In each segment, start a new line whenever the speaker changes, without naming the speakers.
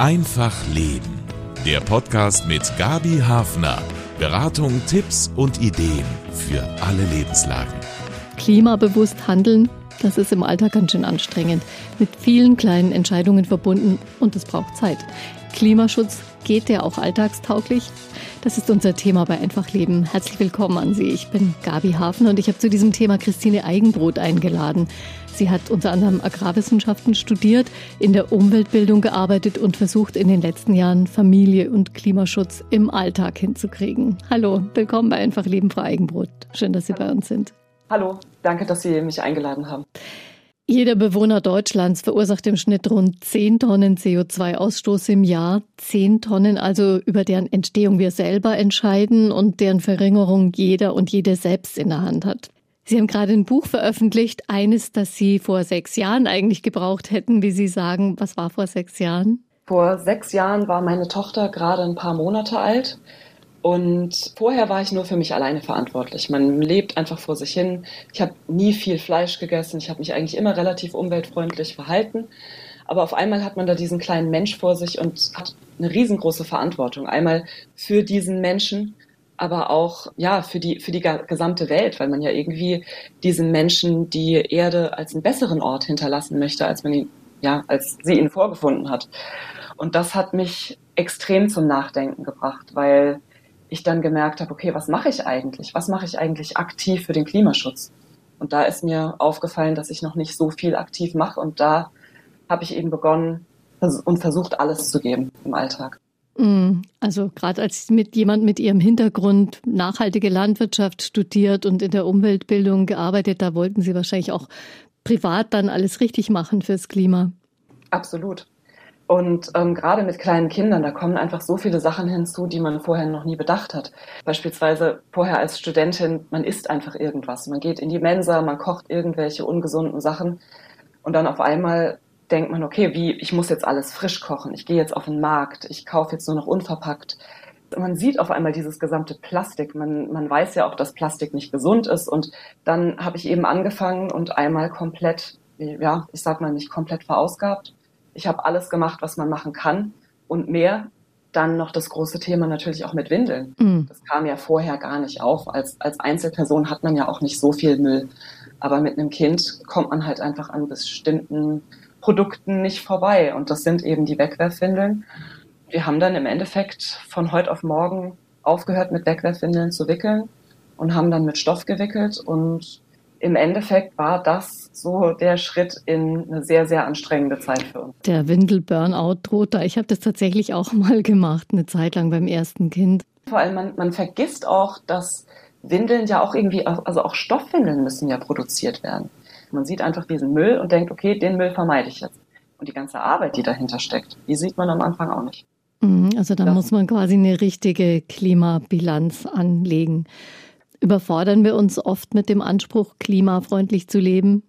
Einfach Leben. Der Podcast mit Gabi Hafner. Beratung, Tipps und Ideen für alle Lebenslagen.
Klimabewusst handeln, das ist im Alltag ganz schön anstrengend. Mit vielen kleinen Entscheidungen verbunden und es braucht Zeit. Klimaschutz geht der auch alltagstauglich? Das ist unser Thema bei Einfach Leben. Herzlich willkommen an Sie. Ich bin Gabi Hafner und ich habe zu diesem Thema Christine Eigenbrot eingeladen. Sie hat unter anderem Agrarwissenschaften studiert, in der Umweltbildung gearbeitet und versucht in den letzten Jahren Familie und Klimaschutz im Alltag hinzukriegen. Hallo, willkommen bei Einfach Leben, Frau Eigenbrot. Schön, dass Sie bei uns sind.
Hallo, danke, dass Sie mich eingeladen haben.
Jeder Bewohner Deutschlands verursacht im Schnitt rund 10 Tonnen CO2-Ausstoß im Jahr. 10 Tonnen, also über deren Entstehung wir selber entscheiden und deren Verringerung jeder und jede selbst in der Hand hat. Sie haben gerade ein Buch veröffentlicht, eines, das Sie vor sechs Jahren eigentlich gebraucht hätten, wie Sie sagen. Was war vor sechs Jahren?
Vor sechs Jahren war meine Tochter gerade ein paar Monate alt. Und vorher war ich nur für mich alleine verantwortlich. Man lebt einfach vor sich hin. Ich habe nie viel Fleisch gegessen. Ich habe mich eigentlich immer relativ umweltfreundlich verhalten. Aber auf einmal hat man da diesen kleinen Mensch vor sich und hat eine riesengroße Verantwortung. Einmal für diesen Menschen, aber auch ja für die für die gesamte Welt, weil man ja irgendwie diesen Menschen die Erde als einen besseren Ort hinterlassen möchte, als man ihn ja als sie ihn vorgefunden hat. Und das hat mich extrem zum Nachdenken gebracht, weil ich dann gemerkt habe, okay, was mache ich eigentlich? Was mache ich eigentlich aktiv für den Klimaschutz? Und da ist mir aufgefallen, dass ich noch nicht so viel aktiv mache. Und da habe ich eben begonnen und versucht, alles zu geben im Alltag.
Mm, also gerade als mit jemand mit ihrem Hintergrund nachhaltige Landwirtschaft studiert und in der Umweltbildung gearbeitet, da wollten Sie wahrscheinlich auch privat dann alles richtig machen fürs Klima.
Absolut. Und ähm, gerade mit kleinen Kindern, da kommen einfach so viele Sachen hinzu, die man vorher noch nie bedacht hat. Beispielsweise vorher als Studentin, man isst einfach irgendwas. Man geht in die Mensa, man kocht irgendwelche ungesunden Sachen. Und dann auf einmal denkt man, okay, wie, ich muss jetzt alles frisch kochen. Ich gehe jetzt auf den Markt. Ich kaufe jetzt nur noch unverpackt. Man sieht auf einmal dieses gesamte Plastik. Man, man weiß ja auch, dass Plastik nicht gesund ist. Und dann habe ich eben angefangen und einmal komplett, ja, ich sag mal nicht komplett verausgabt ich habe alles gemacht, was man machen kann und mehr. Dann noch das große Thema natürlich auch mit Windeln. Mhm. Das kam ja vorher gar nicht auf. Als, als Einzelperson hat man ja auch nicht so viel Müll. Aber mit einem Kind kommt man halt einfach an bestimmten Produkten nicht vorbei. Und das sind eben die Wegwerfwindeln. Wir haben dann im Endeffekt von heute auf morgen aufgehört, mit Wegwerfwindeln zu wickeln und haben dann mit Stoff gewickelt und im Endeffekt war das so der Schritt in eine sehr, sehr anstrengende Zeit für uns.
Der Windel-Burnout droht da. Ich habe das tatsächlich auch mal gemacht, eine Zeit lang beim ersten Kind.
Vor allem, man, man vergisst auch, dass Windeln ja auch irgendwie, also auch Stoffwindeln müssen ja produziert werden. Man sieht einfach diesen Müll und denkt, okay, den Müll vermeide ich jetzt. Und die ganze Arbeit, die dahinter steckt, die sieht man am Anfang auch nicht.
Mhm, also da muss man quasi eine richtige Klimabilanz anlegen. Überfordern wir uns oft mit dem Anspruch, klimafreundlich zu leben?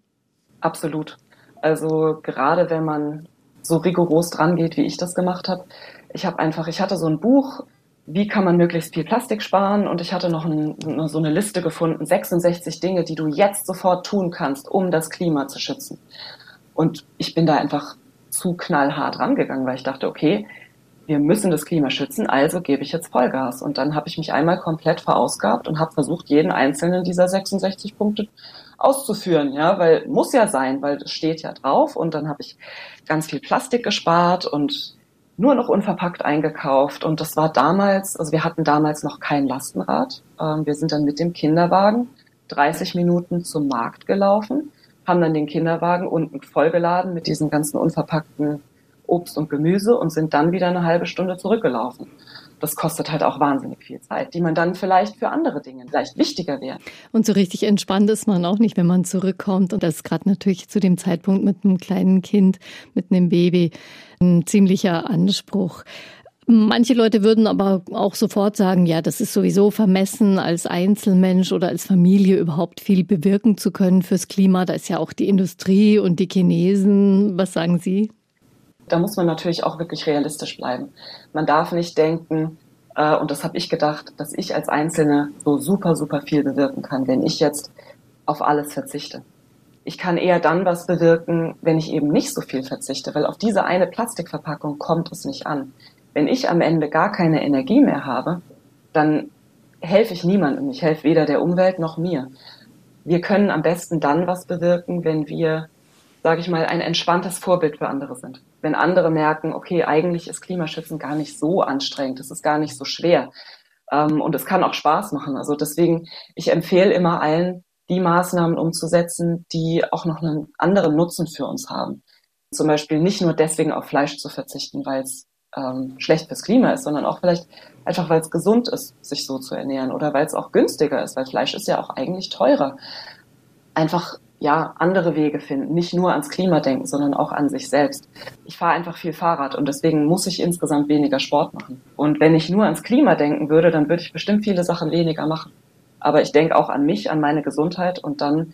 Absolut. Also gerade wenn man so rigoros dran geht, wie ich das gemacht habe. Ich habe einfach, ich hatte so ein Buch, wie kann man möglichst viel Plastik sparen und ich hatte noch ein, so eine Liste gefunden, 66 Dinge, die du jetzt sofort tun kannst, um das Klima zu schützen. Und ich bin da einfach zu knallhart rangegangen, weil ich dachte, okay, wir müssen das Klima schützen, also gebe ich jetzt Vollgas. Und dann habe ich mich einmal komplett verausgabt und habe versucht, jeden einzelnen dieser 66 Punkte auszuführen, ja, weil muss ja sein, weil es steht ja drauf. Und dann habe ich ganz viel Plastik gespart und nur noch unverpackt eingekauft. Und das war damals, also wir hatten damals noch kein Lastenrad. Ähm, wir sind dann mit dem Kinderwagen 30 Minuten zum Markt gelaufen, haben dann den Kinderwagen unten vollgeladen mit diesen ganzen unverpackten Obst und Gemüse und sind dann wieder eine halbe Stunde zurückgelaufen. Das kostet halt auch wahnsinnig viel Zeit, die man dann vielleicht für andere Dinge vielleicht wichtiger wäre.
Und so richtig entspannt ist man auch nicht, wenn man zurückkommt. Und das ist gerade natürlich zu dem Zeitpunkt mit einem kleinen Kind, mit einem Baby ein ziemlicher Anspruch. Manche Leute würden aber auch sofort sagen, ja, das ist sowieso vermessen, als Einzelmensch oder als Familie überhaupt viel bewirken zu können fürs Klima. Da ist ja auch die Industrie und die Chinesen. Was sagen Sie?
Da muss man natürlich auch wirklich realistisch bleiben. Man darf nicht denken, äh, und das habe ich gedacht, dass ich als Einzelne so super, super viel bewirken kann, wenn ich jetzt auf alles verzichte. ich kann eher dann was bewirken, wenn ich eben nicht so viel verzichte, weil auf diese eine Plastikverpackung kommt es nicht an. Wenn ich am Ende gar keine Energie mehr habe, dann helfe ich niemandem. Ich helfe weder der Umwelt noch mir. Wir können am besten dann was bewirken, wenn wir, sage ich mal, ein entspanntes Vorbild für andere sind. Wenn andere merken, okay, eigentlich ist Klimaschützen gar nicht so anstrengend, es ist gar nicht so schwer ähm, und es kann auch Spaß machen. Also deswegen, ich empfehle immer allen, die Maßnahmen umzusetzen, die auch noch einen anderen Nutzen für uns haben. Zum Beispiel nicht nur deswegen auf Fleisch zu verzichten, weil es ähm, schlecht fürs Klima ist, sondern auch vielleicht einfach, weil es gesund ist, sich so zu ernähren oder weil es auch günstiger ist, weil Fleisch ist ja auch eigentlich teurer. Einfach ja andere Wege finden, nicht nur ans Klima denken, sondern auch an sich selbst. Ich fahre einfach viel Fahrrad und deswegen muss ich insgesamt weniger Sport machen. Und wenn ich nur ans Klima denken würde, dann würde ich bestimmt viele Sachen weniger machen. Aber ich denke auch an mich, an meine Gesundheit und dann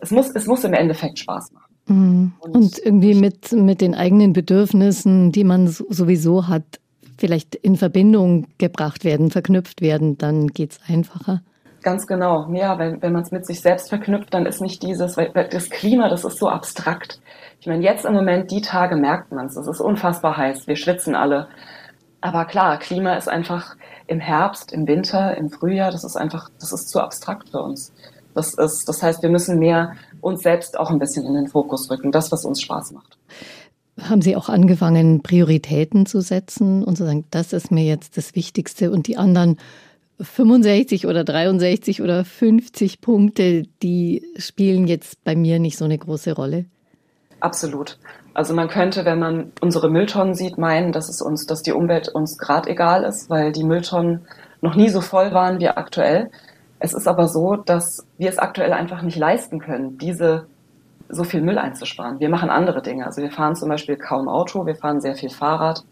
es muss es muss im Endeffekt Spaß machen.
Mhm. Und, und irgendwie mit, mit den eigenen Bedürfnissen, die man sowieso hat, vielleicht in Verbindung gebracht werden, verknüpft werden, dann geht's einfacher.
Ganz genau. Ja, wenn, wenn man es mit sich selbst verknüpft, dann ist nicht dieses, weil das Klima, das ist so abstrakt. Ich meine, jetzt im Moment, die Tage merkt man es. Es ist unfassbar heiß. Wir schwitzen alle. Aber klar, Klima ist einfach im Herbst, im Winter, im Frühjahr, das ist einfach, das ist zu abstrakt für uns. Das ist, das heißt, wir müssen mehr uns selbst auch ein bisschen in den Fokus rücken, das, was uns Spaß macht.
Haben Sie auch angefangen, Prioritäten zu setzen und zu sagen, das ist mir jetzt das Wichtigste und die anderen 65 oder 63 oder 50 Punkte, die spielen jetzt bei mir nicht so eine große Rolle?
Absolut. Also man könnte, wenn man unsere Mülltonnen sieht, meinen, dass es uns, dass die Umwelt uns gerade egal ist, weil die Mülltonnen noch nie so voll waren wie aktuell. Es ist aber so, dass wir es aktuell einfach nicht leisten können, diese so viel Müll einzusparen. Wir machen andere Dinge. Also wir fahren zum Beispiel kaum Auto, wir fahren sehr viel Fahrrad.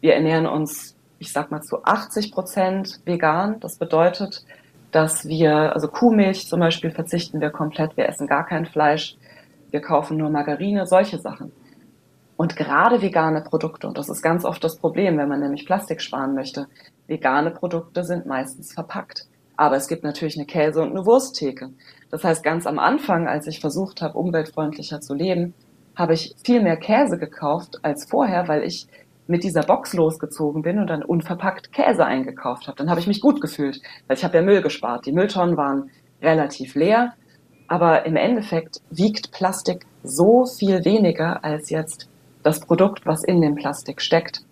Wir ernähren uns, ich sag mal, zu 80 Prozent vegan. Das bedeutet, dass wir, also Kuhmilch zum Beispiel verzichten wir komplett. Wir essen gar kein Fleisch. Wir kaufen nur Margarine, solche Sachen. Und gerade vegane Produkte, und das ist ganz oft das Problem, wenn man nämlich Plastik sparen möchte, vegane Produkte sind meistens verpackt. Aber es gibt natürlich eine Käse- und eine Wursttheke. Das heißt, ganz am Anfang, als ich versucht habe, umweltfreundlicher zu leben, habe ich viel mehr Käse gekauft als vorher, weil ich mit dieser Box losgezogen bin und dann unverpackt Käse eingekauft habe. Dann habe ich mich gut gefühlt, weil ich habe ja Müll gespart. Die Mülltonnen waren relativ leer, aber im Endeffekt wiegt Plastik so viel weniger als jetzt das Produkt, was in dem Plastik steckt.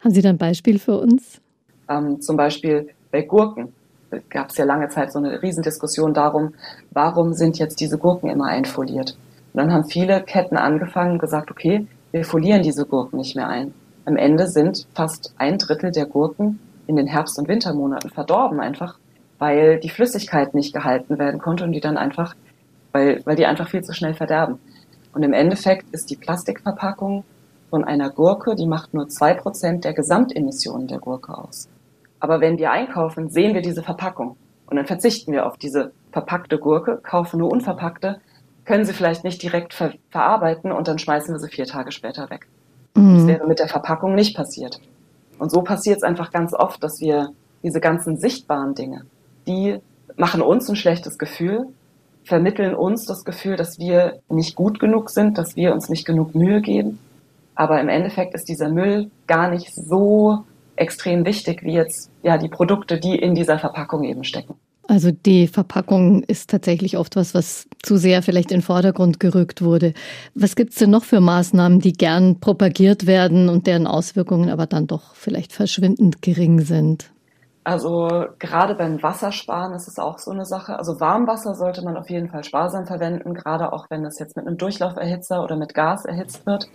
Haben Sie da ein Beispiel für uns?
Ähm, zum Beispiel bei Gurken gab es ja lange Zeit so eine Riesendiskussion darum, warum sind jetzt diese Gurken immer einfoliert. Und dann haben viele Ketten angefangen und gesagt, okay, wir folieren diese Gurken nicht mehr ein. Am Ende sind fast ein Drittel der Gurken in den Herbst- und Wintermonaten verdorben einfach, weil die Flüssigkeit nicht gehalten werden konnte und die dann einfach, weil, weil die einfach viel zu schnell verderben. Und im Endeffekt ist die Plastikverpackung von einer Gurke, die macht nur zwei Prozent der Gesamtemissionen der Gurke aus. Aber wenn wir einkaufen, sehen wir diese Verpackung. Und dann verzichten wir auf diese verpackte Gurke, kaufen nur unverpackte, können sie vielleicht nicht direkt ver verarbeiten und dann schmeißen wir sie vier Tage später weg. Mhm. Das wäre mit der Verpackung nicht passiert. Und so passiert es einfach ganz oft, dass wir diese ganzen sichtbaren Dinge, die machen uns ein schlechtes Gefühl, vermitteln uns das Gefühl, dass wir nicht gut genug sind, dass wir uns nicht genug Mühe geben. Aber im Endeffekt ist dieser Müll gar nicht so extrem wichtig wie jetzt ja die Produkte, die in dieser Verpackung eben stecken.
Also die Verpackung ist tatsächlich oft was, was zu sehr vielleicht in den Vordergrund gerückt wurde. Was gibt es denn noch für Maßnahmen, die gern propagiert werden und deren Auswirkungen aber dann doch vielleicht verschwindend gering sind?
Also gerade beim Wassersparen ist es auch so eine Sache. Also Warmwasser sollte man auf jeden Fall sparsam verwenden, gerade auch wenn es jetzt mit einem Durchlauferhitzer oder mit Gas erhitzt wird.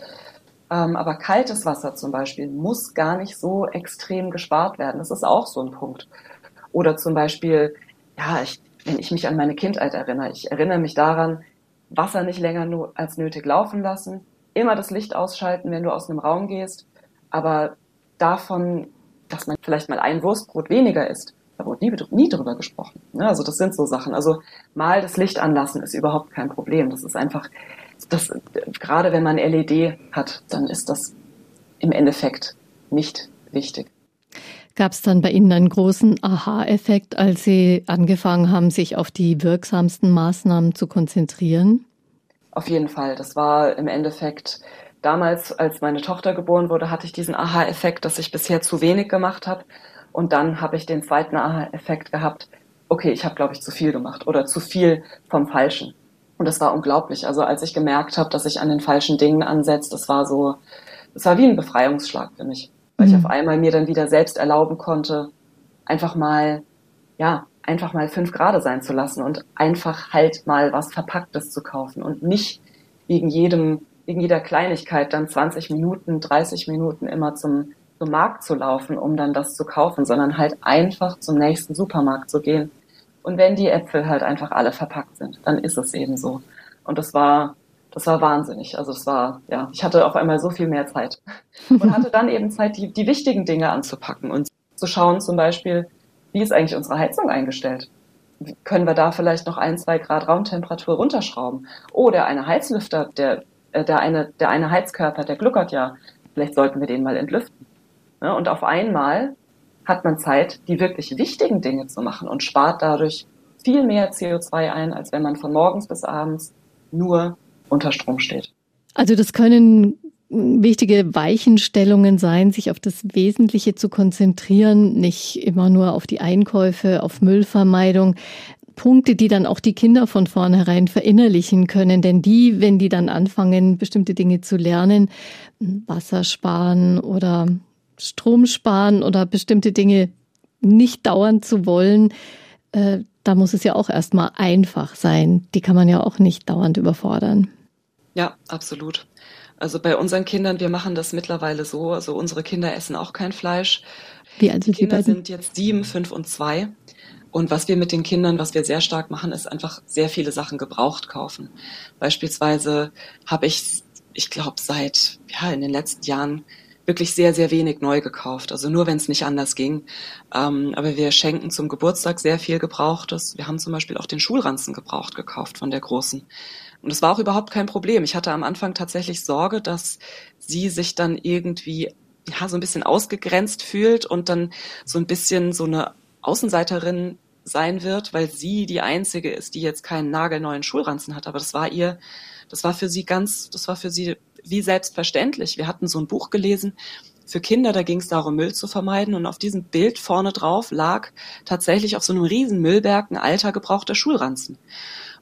Ähm, aber kaltes Wasser zum Beispiel muss gar nicht so extrem gespart werden. Das ist auch so ein Punkt. Oder zum Beispiel, ja, ich, wenn ich mich an meine Kindheit erinnere, ich erinnere mich daran, Wasser nicht länger nur als nötig laufen lassen, immer das Licht ausschalten, wenn du aus einem Raum gehst, aber davon, dass man vielleicht mal ein Wurstbrot weniger isst, da wurde nie, nie drüber gesprochen. Ja, also das sind so Sachen. Also mal das Licht anlassen ist überhaupt kein Problem. Das ist einfach, das, gerade wenn man LED hat, dann ist das im Endeffekt nicht wichtig.
Gab es dann bei Ihnen einen großen Aha-Effekt, als Sie angefangen haben, sich auf die wirksamsten Maßnahmen zu konzentrieren?
Auf jeden Fall. Das war im Endeffekt damals, als meine Tochter geboren wurde, hatte ich diesen Aha-Effekt, dass ich bisher zu wenig gemacht habe. Und dann habe ich den zweiten Aha-Effekt gehabt, okay, ich habe, glaube ich, zu viel gemacht oder zu viel vom Falschen. Und das war unglaublich. Also als ich gemerkt habe, dass ich an den falschen Dingen ansetze, das war so, das war wie ein Befreiungsschlag für mich. Weil mhm. ich auf einmal mir dann wieder selbst erlauben konnte, einfach mal, ja, einfach mal fünf Grade sein zu lassen und einfach halt mal was Verpacktes zu kaufen und nicht wegen jedem, wegen jeder Kleinigkeit dann 20 Minuten, 30 Minuten immer zum, zum Markt zu laufen, um dann das zu kaufen, sondern halt einfach zum nächsten Supermarkt zu gehen. Und wenn die Äpfel halt einfach alle verpackt sind, dann ist es eben so. Und das war, das war wahnsinnig. Also es war, ja, ich hatte auf einmal so viel mehr Zeit und hatte dann eben Zeit, die, die wichtigen Dinge anzupacken und zu schauen zum Beispiel, wie ist eigentlich unsere Heizung eingestellt? Können wir da vielleicht noch ein, zwei Grad Raumtemperatur runterschrauben? Oder eine Heizlüfter, der, äh, der, eine, der eine Heizkörper, der gluckert ja. Vielleicht sollten wir den mal entlüften. Ja, und auf einmal hat man Zeit, die wirklich wichtigen Dinge zu machen und spart dadurch viel mehr CO2 ein, als wenn man von morgens bis abends nur unter Strom steht.
Also das können wichtige Weichenstellungen sein, sich auf das Wesentliche zu konzentrieren, nicht immer nur auf die Einkäufe, auf Müllvermeidung. Punkte, die dann auch die Kinder von vornherein verinnerlichen können. Denn die, wenn die dann anfangen, bestimmte Dinge zu lernen, Wasser sparen oder Strom sparen oder bestimmte Dinge nicht dauern zu wollen, äh, da muss es ja auch erstmal einfach sein. Die kann man ja auch nicht dauernd überfordern.
Ja, absolut. Also bei unseren Kindern, wir machen das mittlerweile so, also unsere Kinder essen auch kein Fleisch.
Wie alt
sind die Kinder sind jetzt sieben, fünf und zwei. Und was wir mit den Kindern, was wir sehr stark machen, ist einfach sehr viele Sachen gebraucht kaufen. Beispielsweise habe ich, ich glaube, seit ja in den letzten Jahren wirklich sehr, sehr wenig neu gekauft. Also nur, wenn es nicht anders ging. Ähm, aber wir schenken zum Geburtstag sehr viel Gebrauchtes. Wir haben zum Beispiel auch den Schulranzen gebraucht gekauft von der Großen. Und es war auch überhaupt kein Problem. Ich hatte am Anfang tatsächlich Sorge, dass sie sich dann irgendwie ja, so ein bisschen ausgegrenzt fühlt und dann so ein bisschen so eine Außenseiterin sein wird, weil sie die einzige ist, die jetzt keinen nagelneuen Schulranzen hat. Aber das war ihr, das war für sie ganz, das war für sie wie selbstverständlich. Wir hatten so ein Buch gelesen für Kinder, da ging es darum, Müll zu vermeiden. Und auf diesem Bild vorne drauf lag tatsächlich auf so einem riesen Müllberg ein alter gebrauchter Schulranzen.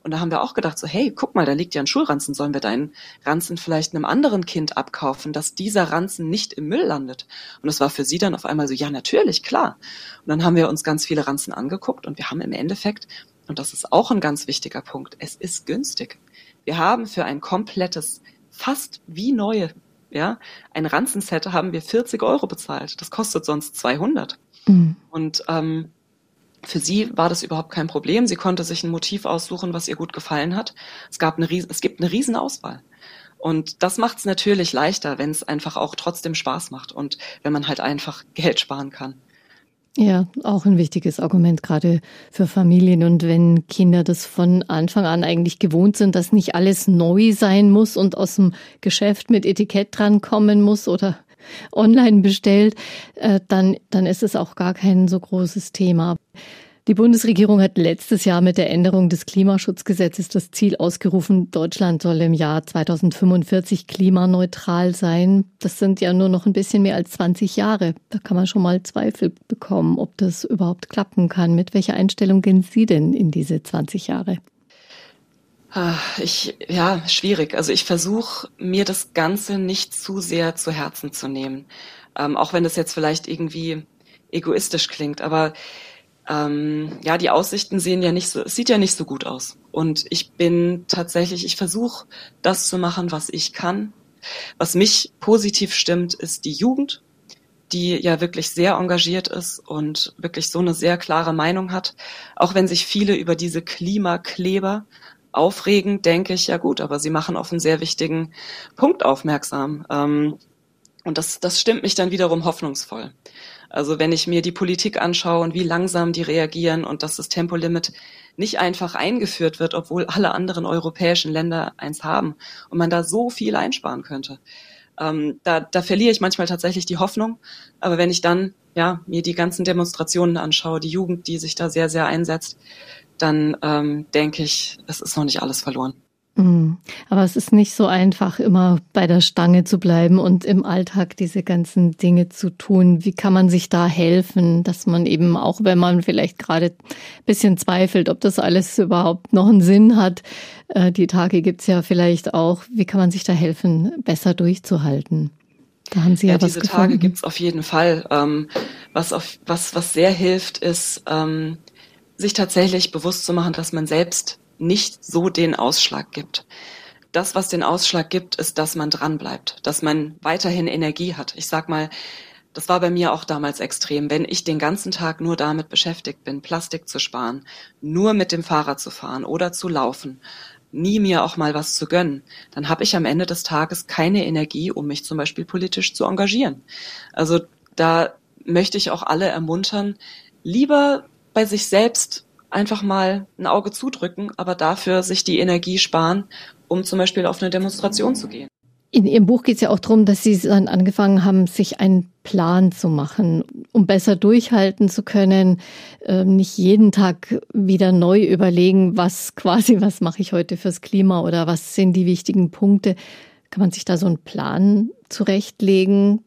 Und da haben wir auch gedacht, so, hey, guck mal, da liegt ja ein Schulranzen, sollen wir deinen Ranzen vielleicht einem anderen Kind abkaufen, dass dieser Ranzen nicht im Müll landet? Und das war für sie dann auf einmal so, ja, natürlich, klar. Und dann haben wir uns ganz viele Ranzen angeguckt und wir haben im Endeffekt, und das ist auch ein ganz wichtiger Punkt, es ist günstig. Wir haben für ein komplettes, fast wie neue, ja, ein Ranzenset haben wir 40 Euro bezahlt. Das kostet sonst 200. Mhm. Und ähm, für sie war das überhaupt kein Problem. Sie konnte sich ein Motiv aussuchen, was ihr gut gefallen hat. Es gab eine riesen, es gibt eine riesen Auswahl. Und das macht es natürlich leichter, wenn es einfach auch trotzdem Spaß macht und wenn man halt einfach Geld sparen kann.
Ja, auch ein wichtiges Argument gerade für Familien. Und wenn Kinder das von Anfang an eigentlich gewohnt sind, dass nicht alles neu sein muss und aus dem Geschäft mit Etikett dran kommen muss oder online bestellt, äh, dann, dann ist es auch gar kein so großes Thema. Die Bundesregierung hat letztes Jahr mit der Änderung des Klimaschutzgesetzes das Ziel ausgerufen, Deutschland soll im Jahr 2045 klimaneutral sein. Das sind ja nur noch ein bisschen mehr als 20 Jahre. Da kann man schon mal Zweifel bekommen, ob das überhaupt klappen kann. Mit welcher Einstellung gehen Sie denn in diese 20 Jahre?
Ah, ich, ja, schwierig. Also ich versuche mir das Ganze nicht zu sehr zu Herzen zu nehmen. Ähm, auch wenn das jetzt vielleicht irgendwie egoistisch klingt. Aber ähm, ja, die Aussichten sehen ja nicht so, es sieht ja nicht so gut aus. Und ich bin tatsächlich, ich versuche das zu machen, was ich kann. Was mich positiv stimmt, ist die Jugend, die ja wirklich sehr engagiert ist und wirklich so eine sehr klare Meinung hat. Auch wenn sich viele über diese Klimakleber aufregen, denke ich, ja gut, aber sie machen auf einen sehr wichtigen Punkt aufmerksam. Ähm, und das, das stimmt mich dann wiederum hoffnungsvoll. Also wenn ich mir die Politik anschaue und wie langsam die reagieren und dass das Tempolimit nicht einfach eingeführt wird, obwohl alle anderen europäischen Länder eins haben und man da so viel einsparen könnte. Ähm, da, da verliere ich manchmal tatsächlich die Hoffnung. Aber wenn ich dann ja mir die ganzen Demonstrationen anschaue, die Jugend, die sich da sehr, sehr einsetzt, dann ähm, denke ich, es ist noch nicht alles verloren.
Mhm. Aber es ist nicht so einfach, immer bei der Stange zu bleiben und im Alltag diese ganzen Dinge zu tun. Wie kann man sich da helfen, dass man eben auch, wenn man vielleicht gerade ein bisschen zweifelt, ob das alles überhaupt noch einen Sinn hat, äh, die Tage gibt's ja vielleicht auch, wie kann man sich da helfen, besser durchzuhalten?
Da haben Sie ja, ja was diese gefunden. Tage gibt's auf jeden Fall. Ähm, was, auf, was, was sehr hilft, ist, ähm, sich tatsächlich bewusst zu machen, dass man selbst nicht so den Ausschlag gibt. Das, was den Ausschlag gibt, ist, dass man dranbleibt, dass man weiterhin Energie hat. Ich sag mal, das war bei mir auch damals extrem. Wenn ich den ganzen Tag nur damit beschäftigt bin, Plastik zu sparen, nur mit dem Fahrrad zu fahren oder zu laufen, nie mir auch mal was zu gönnen, dann habe ich am Ende des Tages keine Energie, um mich zum Beispiel politisch zu engagieren. Also da möchte ich auch alle ermuntern, lieber bei sich selbst einfach mal ein Auge zudrücken, aber dafür sich die Energie sparen, um zum Beispiel auf eine Demonstration zu gehen.
In Ihrem Buch geht es ja auch darum, dass Sie dann angefangen haben, sich einen Plan zu machen, um besser durchhalten zu können, ähm, nicht jeden Tag wieder neu überlegen, was quasi, was mache ich heute fürs Klima oder was sind die wichtigen Punkte. Kann man sich da so einen Plan zurechtlegen,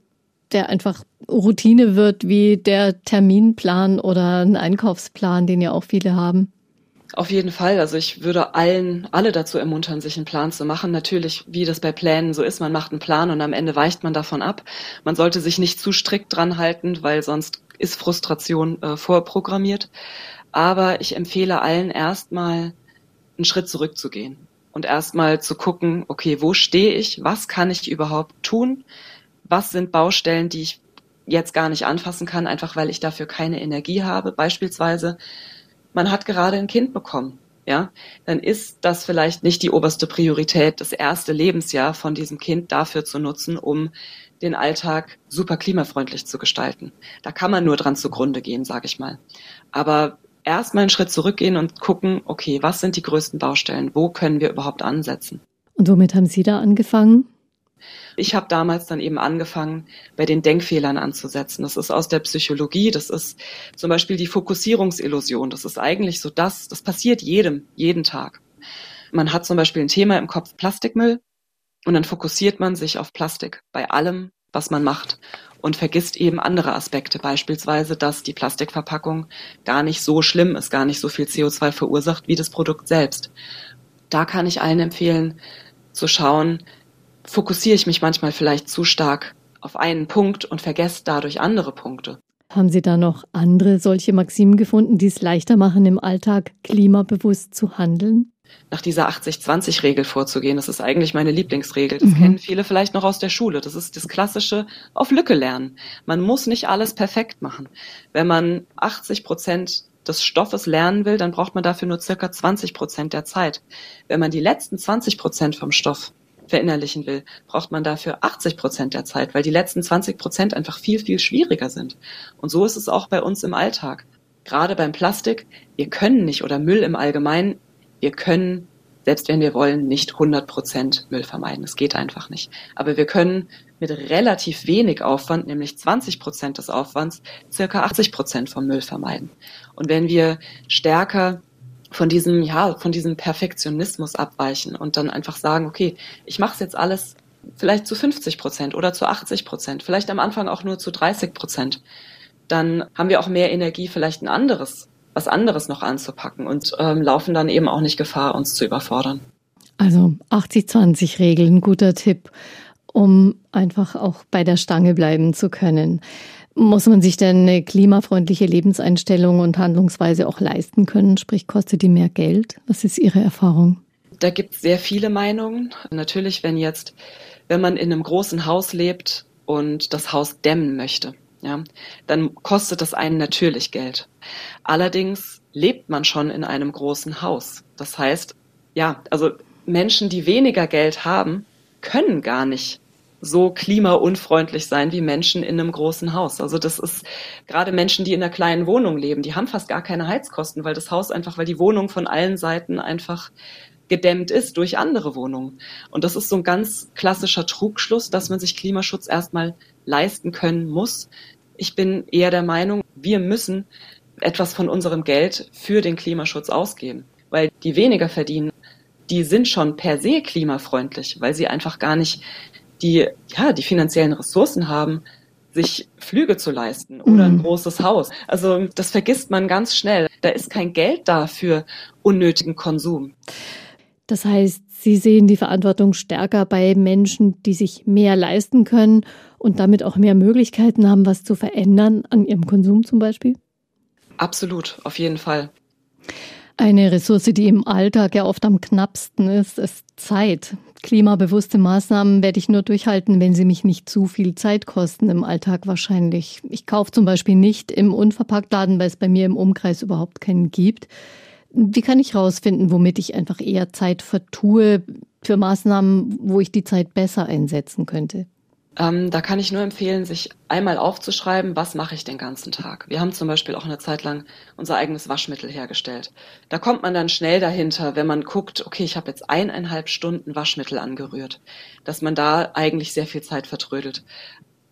der einfach Routine wird wie der Terminplan oder ein Einkaufsplan, den ja auch viele haben?
Auf jeden Fall. Also ich würde allen, alle dazu ermuntern, sich einen Plan zu machen. Natürlich, wie das bei Plänen so ist, man macht einen Plan und am Ende weicht man davon ab. Man sollte sich nicht zu strikt dran halten, weil sonst ist Frustration äh, vorprogrammiert. Aber ich empfehle allen erstmal einen Schritt zurückzugehen und erstmal zu gucken, okay, wo stehe ich? Was kann ich überhaupt tun? Was sind Baustellen, die ich jetzt gar nicht anfassen kann, einfach weil ich dafür keine Energie habe. Beispielsweise, man hat gerade ein Kind bekommen. Ja, dann ist das vielleicht nicht die oberste Priorität, das erste Lebensjahr von diesem Kind dafür zu nutzen, um den Alltag super klimafreundlich zu gestalten. Da kann man nur dran zugrunde gehen, sage ich mal. Aber erstmal einen Schritt zurückgehen und gucken, okay, was sind die größten Baustellen? Wo können wir überhaupt ansetzen?
Und womit haben Sie da angefangen?
Ich habe damals dann eben angefangen, bei den Denkfehlern anzusetzen. Das ist aus der Psychologie, das ist zum Beispiel die Fokussierungsillusion. Das ist eigentlich so das, das passiert jedem, jeden Tag. Man hat zum Beispiel ein Thema im Kopf Plastikmüll und dann fokussiert man sich auf Plastik bei allem, was man macht und vergisst eben andere Aspekte, beispielsweise, dass die Plastikverpackung gar nicht so schlimm ist, gar nicht so viel CO2 verursacht wie das Produkt selbst. Da kann ich allen empfehlen, zu schauen, fokussiere ich mich manchmal vielleicht zu stark auf einen Punkt und vergesse dadurch andere Punkte.
Haben Sie da noch andere solche Maximen gefunden, die es leichter machen, im Alltag klimabewusst zu handeln?
Nach dieser 80-20-Regel vorzugehen, das ist eigentlich meine Lieblingsregel. Das mhm. kennen viele vielleicht noch aus der Schule. Das ist das klassische auf Lücke lernen. Man muss nicht alles perfekt machen. Wenn man 80 Prozent des Stoffes lernen will, dann braucht man dafür nur circa 20 Prozent der Zeit. Wenn man die letzten 20 Prozent vom Stoff verinnerlichen will, braucht man dafür 80 Prozent der Zeit, weil die letzten 20 Prozent einfach viel, viel schwieriger sind. Und so ist es auch bei uns im Alltag. Gerade beim Plastik, wir können nicht, oder Müll im Allgemeinen, wir können, selbst wenn wir wollen, nicht 100 Prozent Müll vermeiden. Es geht einfach nicht. Aber wir können mit relativ wenig Aufwand, nämlich 20 Prozent des Aufwands, circa 80 Prozent vom Müll vermeiden. Und wenn wir stärker von diesem, ja, von diesem Perfektionismus abweichen und dann einfach sagen, okay, ich mache es jetzt alles vielleicht zu 50 Prozent oder zu 80 Prozent, vielleicht am Anfang auch nur zu 30 Prozent. Dann haben wir auch mehr Energie, vielleicht ein anderes, was anderes noch anzupacken und ähm, laufen dann eben auch nicht Gefahr, uns zu überfordern.
Also 80-20-Regeln, guter Tipp, um einfach auch bei der Stange bleiben zu können. Muss man sich denn eine klimafreundliche Lebenseinstellung und Handlungsweise auch leisten können? Sprich, kostet die mehr Geld? Was ist Ihre Erfahrung?
Da gibt es sehr viele Meinungen. Natürlich, wenn jetzt, wenn man in einem großen Haus lebt und das Haus dämmen möchte, ja, dann kostet das einen natürlich Geld. Allerdings lebt man schon in einem großen Haus. Das heißt, ja, also Menschen, die weniger Geld haben, können gar nicht so klimaunfreundlich sein wie Menschen in einem großen Haus. Also das ist gerade Menschen, die in einer kleinen Wohnung leben, die haben fast gar keine Heizkosten, weil das Haus einfach, weil die Wohnung von allen Seiten einfach gedämmt ist durch andere Wohnungen. Und das ist so ein ganz klassischer Trugschluss, dass man sich Klimaschutz erstmal leisten können muss. Ich bin eher der Meinung, wir müssen etwas von unserem Geld für den Klimaschutz ausgeben, weil die weniger verdienen, die sind schon per se klimafreundlich, weil sie einfach gar nicht die, ja, die finanziellen Ressourcen haben, sich Flüge zu leisten oder ein mhm. großes Haus. Also das vergisst man ganz schnell. Da ist kein Geld da für unnötigen Konsum.
Das heißt, Sie sehen die Verantwortung stärker bei Menschen, die sich mehr leisten können und damit auch mehr Möglichkeiten haben, was zu verändern an ihrem Konsum zum Beispiel?
Absolut, auf jeden Fall.
Eine Ressource, die im Alltag ja oft am knappsten ist, ist Zeit. Klimabewusste Maßnahmen werde ich nur durchhalten, wenn sie mich nicht zu viel Zeit kosten im Alltag wahrscheinlich. Ich kaufe zum Beispiel nicht im Unverpacktladen, weil es bei mir im Umkreis überhaupt keinen gibt. Wie kann ich herausfinden, womit ich einfach eher Zeit vertue für Maßnahmen, wo ich die Zeit besser einsetzen könnte?
Ähm, da kann ich nur empfehlen, sich einmal aufzuschreiben, was mache ich den ganzen Tag. Wir haben zum Beispiel auch eine Zeit lang unser eigenes Waschmittel hergestellt. Da kommt man dann schnell dahinter, wenn man guckt, okay, ich habe jetzt eineinhalb Stunden Waschmittel angerührt, dass man da eigentlich sehr viel Zeit vertrödelt.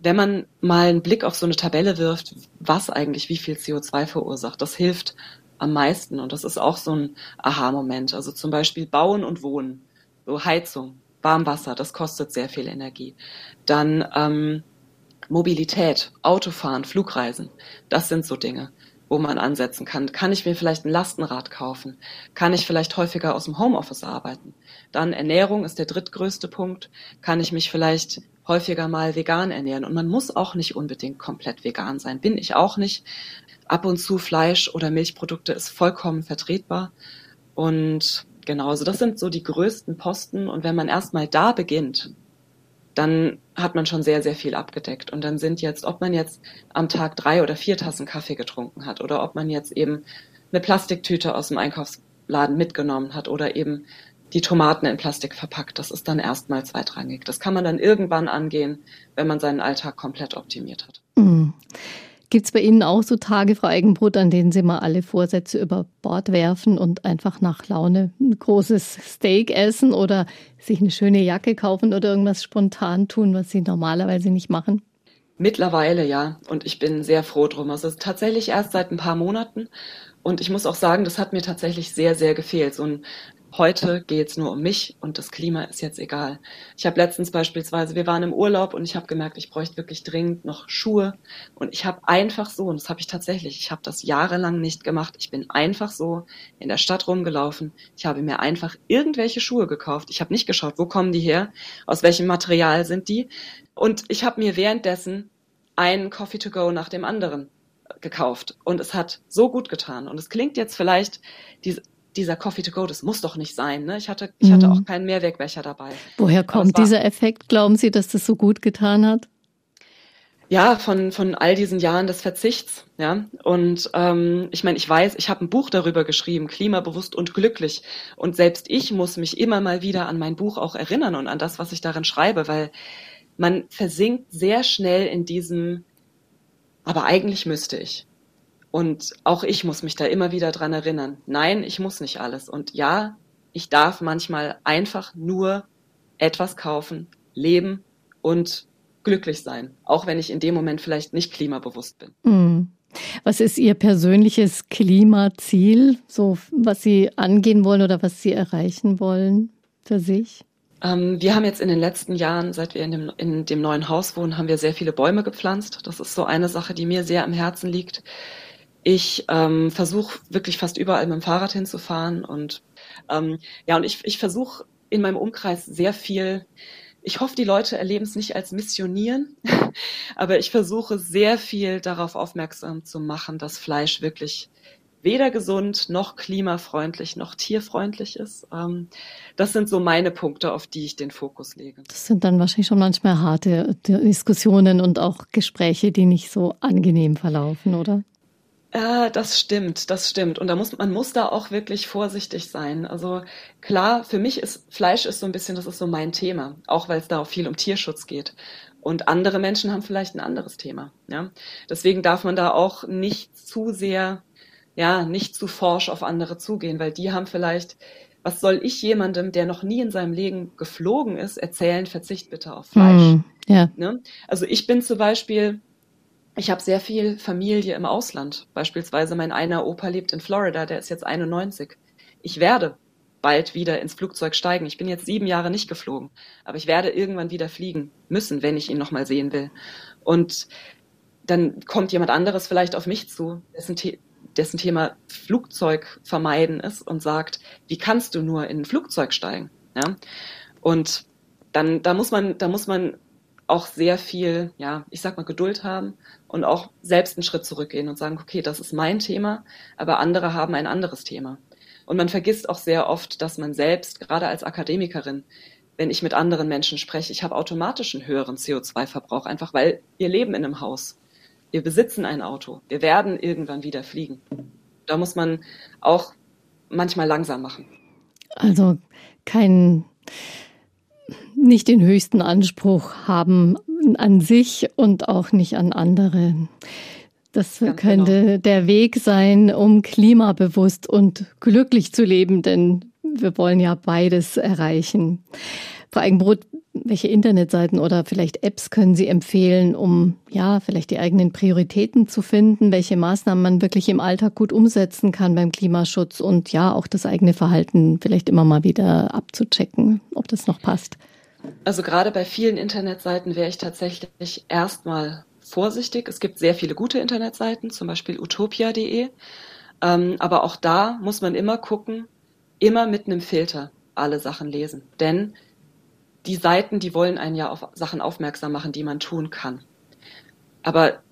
Wenn man mal einen Blick auf so eine Tabelle wirft, was eigentlich wie viel CO2 verursacht, das hilft am meisten. Und das ist auch so ein Aha-Moment. Also zum Beispiel Bauen und Wohnen, so Heizung Warmwasser, das kostet sehr viel Energie. Dann ähm, Mobilität, Autofahren, Flugreisen, das sind so Dinge, wo man ansetzen kann. Kann ich mir vielleicht ein Lastenrad kaufen? Kann ich vielleicht häufiger aus dem Homeoffice arbeiten? Dann Ernährung ist der drittgrößte Punkt. Kann ich mich vielleicht häufiger mal vegan ernähren? Und man muss auch nicht unbedingt komplett vegan sein. Bin ich auch nicht. Ab und zu Fleisch oder Milchprodukte ist vollkommen vertretbar. Und Genau, also das sind so die größten Posten. Und wenn man erstmal da beginnt, dann hat man schon sehr, sehr viel abgedeckt. Und dann sind jetzt, ob man jetzt am Tag drei oder vier Tassen Kaffee getrunken hat oder ob man jetzt eben eine Plastiktüte aus dem Einkaufsladen mitgenommen hat oder eben die Tomaten in Plastik verpackt, das ist dann erstmal zweitrangig. Das kann man dann irgendwann angehen, wenn man seinen Alltag komplett optimiert hat.
Mhm. Gibt es bei Ihnen auch so Tage, Frau Eigenbrot, an denen Sie mal alle Vorsätze über Bord werfen und einfach nach Laune ein großes Steak essen oder sich eine schöne Jacke kaufen oder irgendwas spontan tun, was Sie normalerweise nicht machen?
Mittlerweile ja. Und ich bin sehr froh drum. Also es ist tatsächlich erst seit ein paar Monaten. Und ich muss auch sagen, das hat mir tatsächlich sehr, sehr gefehlt. So ein heute geht es nur um mich und das Klima ist jetzt egal. Ich habe letztens beispielsweise, wir waren im Urlaub und ich habe gemerkt, ich bräuchte wirklich dringend noch Schuhe. Und ich habe einfach so, und das habe ich tatsächlich, ich habe das jahrelang nicht gemacht, ich bin einfach so in der Stadt rumgelaufen, ich habe mir einfach irgendwelche Schuhe gekauft, ich habe nicht geschaut, wo kommen die her, aus welchem Material sind die. Und ich habe mir währenddessen einen Coffee to go nach dem anderen gekauft. Und es hat so gut getan. Und es klingt jetzt vielleicht diese dieser Coffee to go, das muss doch nicht sein. Ne? Ich hatte, ich hatte mhm. auch keinen Mehrwegbecher dabei.
Woher kommt dieser Effekt? Glauben Sie, dass das so gut getan hat?
Ja, von, von all diesen Jahren des Verzichts. Ja, und ähm, ich meine, ich weiß, ich habe ein Buch darüber geschrieben, klimabewusst und glücklich. Und selbst ich muss mich immer mal wieder an mein Buch auch erinnern und an das, was ich darin schreibe, weil man versinkt sehr schnell in diesem, aber eigentlich müsste ich. Und auch ich muss mich da immer wieder dran erinnern. Nein, ich muss nicht alles. Und ja, ich darf manchmal einfach nur etwas kaufen, leben und glücklich sein. Auch wenn ich in dem Moment vielleicht nicht klimabewusst bin.
Mhm. Was ist Ihr persönliches Klimaziel, so was Sie angehen wollen oder was Sie erreichen wollen für sich?
Ähm, wir haben jetzt in den letzten Jahren, seit wir in dem, in dem neuen Haus wohnen, haben wir sehr viele Bäume gepflanzt. Das ist so eine Sache, die mir sehr am Herzen liegt. Ich ähm, versuche wirklich fast überall mit dem Fahrrad hinzufahren und ähm, ja, und ich, ich versuche in meinem Umkreis sehr viel. Ich hoffe, die Leute erleben es nicht als Missionieren, aber ich versuche sehr viel darauf aufmerksam zu machen, dass Fleisch wirklich weder gesund noch klimafreundlich noch tierfreundlich ist. Ähm, das sind so meine Punkte, auf die ich den Fokus lege.
Das sind dann wahrscheinlich schon manchmal harte Diskussionen und auch Gespräche, die nicht so angenehm verlaufen, oder?
Äh, das stimmt, das stimmt. Und da muss man muss da auch wirklich vorsichtig sein. Also klar, für mich ist Fleisch ist so ein bisschen, das ist so mein Thema, auch weil es da auch viel um Tierschutz geht. Und andere Menschen haben vielleicht ein anderes Thema. Ja, deswegen darf man da auch nicht zu sehr, ja, nicht zu forsch auf andere zugehen, weil die haben vielleicht was soll ich jemandem, der noch nie in seinem Leben geflogen ist, erzählen, verzicht bitte auf Fleisch. Mm, ja. Ne? Also ich bin zum Beispiel ich habe sehr viel Familie im Ausland. Beispielsweise mein einer Opa lebt in Florida, der ist jetzt 91. Ich werde bald wieder ins Flugzeug steigen. Ich bin jetzt sieben Jahre nicht geflogen, aber ich werde irgendwann wieder fliegen müssen, wenn ich ihn nochmal sehen will. Und dann kommt jemand anderes vielleicht auf mich zu, dessen, The dessen Thema Flugzeug vermeiden ist und sagt, wie kannst du nur in ein Flugzeug steigen? Ja? Und dann, da muss man, da muss man auch sehr viel, ja, ich sag mal, Geduld haben und auch selbst einen Schritt zurückgehen und sagen, okay, das ist mein Thema, aber andere haben ein anderes Thema. Und man vergisst auch sehr oft, dass man selbst, gerade als Akademikerin, wenn ich mit anderen Menschen spreche, ich habe automatisch einen höheren CO2-Verbrauch, einfach weil wir leben in einem Haus. Wir besitzen ein Auto. Wir werden irgendwann wieder fliegen. Da muss man auch manchmal langsam machen.
Also kein, nicht den höchsten Anspruch haben an sich und auch nicht an andere. Das Ganz könnte genau. der Weg sein, um klimabewusst und glücklich zu leben, denn wir wollen ja beides erreichen. Frau Eigenbrot, welche Internetseiten oder vielleicht Apps können Sie empfehlen, um ja vielleicht die eigenen Prioritäten zu finden, welche Maßnahmen man wirklich im Alltag gut umsetzen kann beim Klimaschutz und ja auch das eigene Verhalten vielleicht immer mal wieder abzuchecken, ob das noch passt?
Also gerade bei vielen Internetseiten wäre ich tatsächlich erstmal vorsichtig. Es gibt sehr viele gute Internetseiten, zum Beispiel utopia.de. Ähm, aber auch da muss man immer gucken, immer mit einem Filter alle Sachen lesen. Denn die Seiten, die wollen einen ja auf Sachen aufmerksam machen, die man tun kann. Aber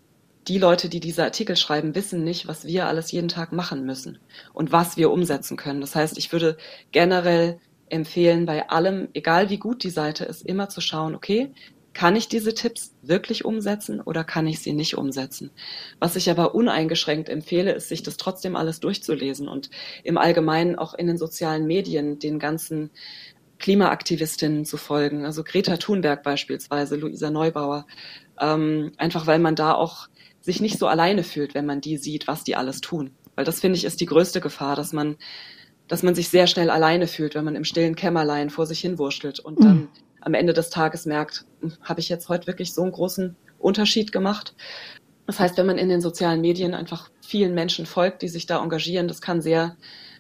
die Leute, die diese Artikel schreiben, wissen nicht, was wir alles jeden Tag machen müssen und was wir umsetzen können. Das heißt, ich würde generell empfehlen, bei allem, egal wie gut die Seite ist, immer zu schauen, okay, kann ich diese Tipps wirklich umsetzen oder kann ich sie nicht umsetzen? Was ich aber uneingeschränkt empfehle, ist, sich das trotzdem alles durchzulesen und im Allgemeinen auch in den sozialen Medien den ganzen Klimaaktivistinnen zu folgen, also Greta Thunberg beispielsweise, Luisa Neubauer, ähm, einfach weil man da auch sich nicht so alleine fühlt, wenn man die sieht, was die alles tun. Weil das finde ich ist die größte Gefahr, dass man, dass man sich sehr schnell alleine fühlt, wenn man im stillen Kämmerlein vor sich hin wurschtelt und mhm. Am Ende des Tages merkt, hm, habe ich jetzt heute wirklich so einen großen Unterschied gemacht? Das heißt, wenn man in den sozialen Medien einfach vielen Menschen folgt, die sich da engagieren, das kann sehr,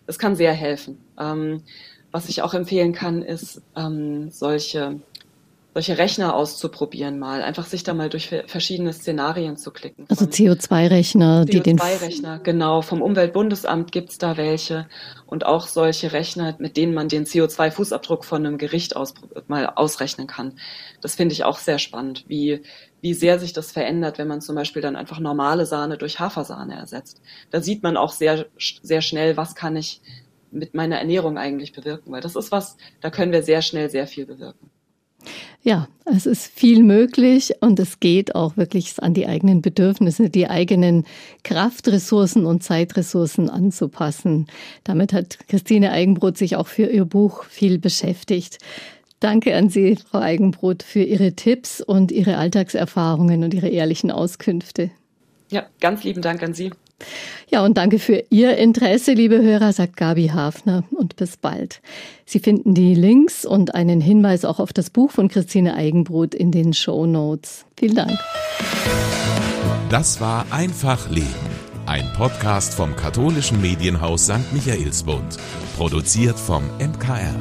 das kann sehr helfen. Ähm, was ich auch empfehlen kann, ist ähm, solche solche Rechner auszuprobieren mal, einfach sich da mal durch verschiedene Szenarien zu klicken.
Also CO2-Rechner, CO2 die den
CO2-Rechner, genau. Vom Umweltbundesamt gibt's da welche und auch solche Rechner, mit denen man den CO2-Fußabdruck von einem Gericht aus, mal ausrechnen kann. Das finde ich auch sehr spannend, wie, wie sehr sich das verändert, wenn man zum Beispiel dann einfach normale Sahne durch Hafersahne ersetzt. Da sieht man auch sehr, sehr schnell, was kann ich mit meiner Ernährung eigentlich bewirken, weil das ist was, da können wir sehr schnell sehr viel bewirken.
Ja, es ist viel möglich und es geht auch wirklich an die eigenen Bedürfnisse, die eigenen Kraftressourcen und Zeitressourcen anzupassen. Damit hat Christine Eigenbrot sich auch für ihr Buch viel beschäftigt. Danke an Sie, Frau Eigenbrot, für Ihre Tipps und Ihre Alltagserfahrungen und Ihre ehrlichen Auskünfte.
Ja, ganz lieben Dank an Sie.
Ja, und danke für Ihr Interesse, liebe Hörer, sagt Gabi Hafner und bis bald. Sie finden die Links und einen Hinweis auch auf das Buch von Christine Eigenbrot in den Show Notes. Vielen Dank.
Das war Einfach Leben, ein Podcast vom katholischen Medienhaus St. Michaelsbund, produziert vom MKR.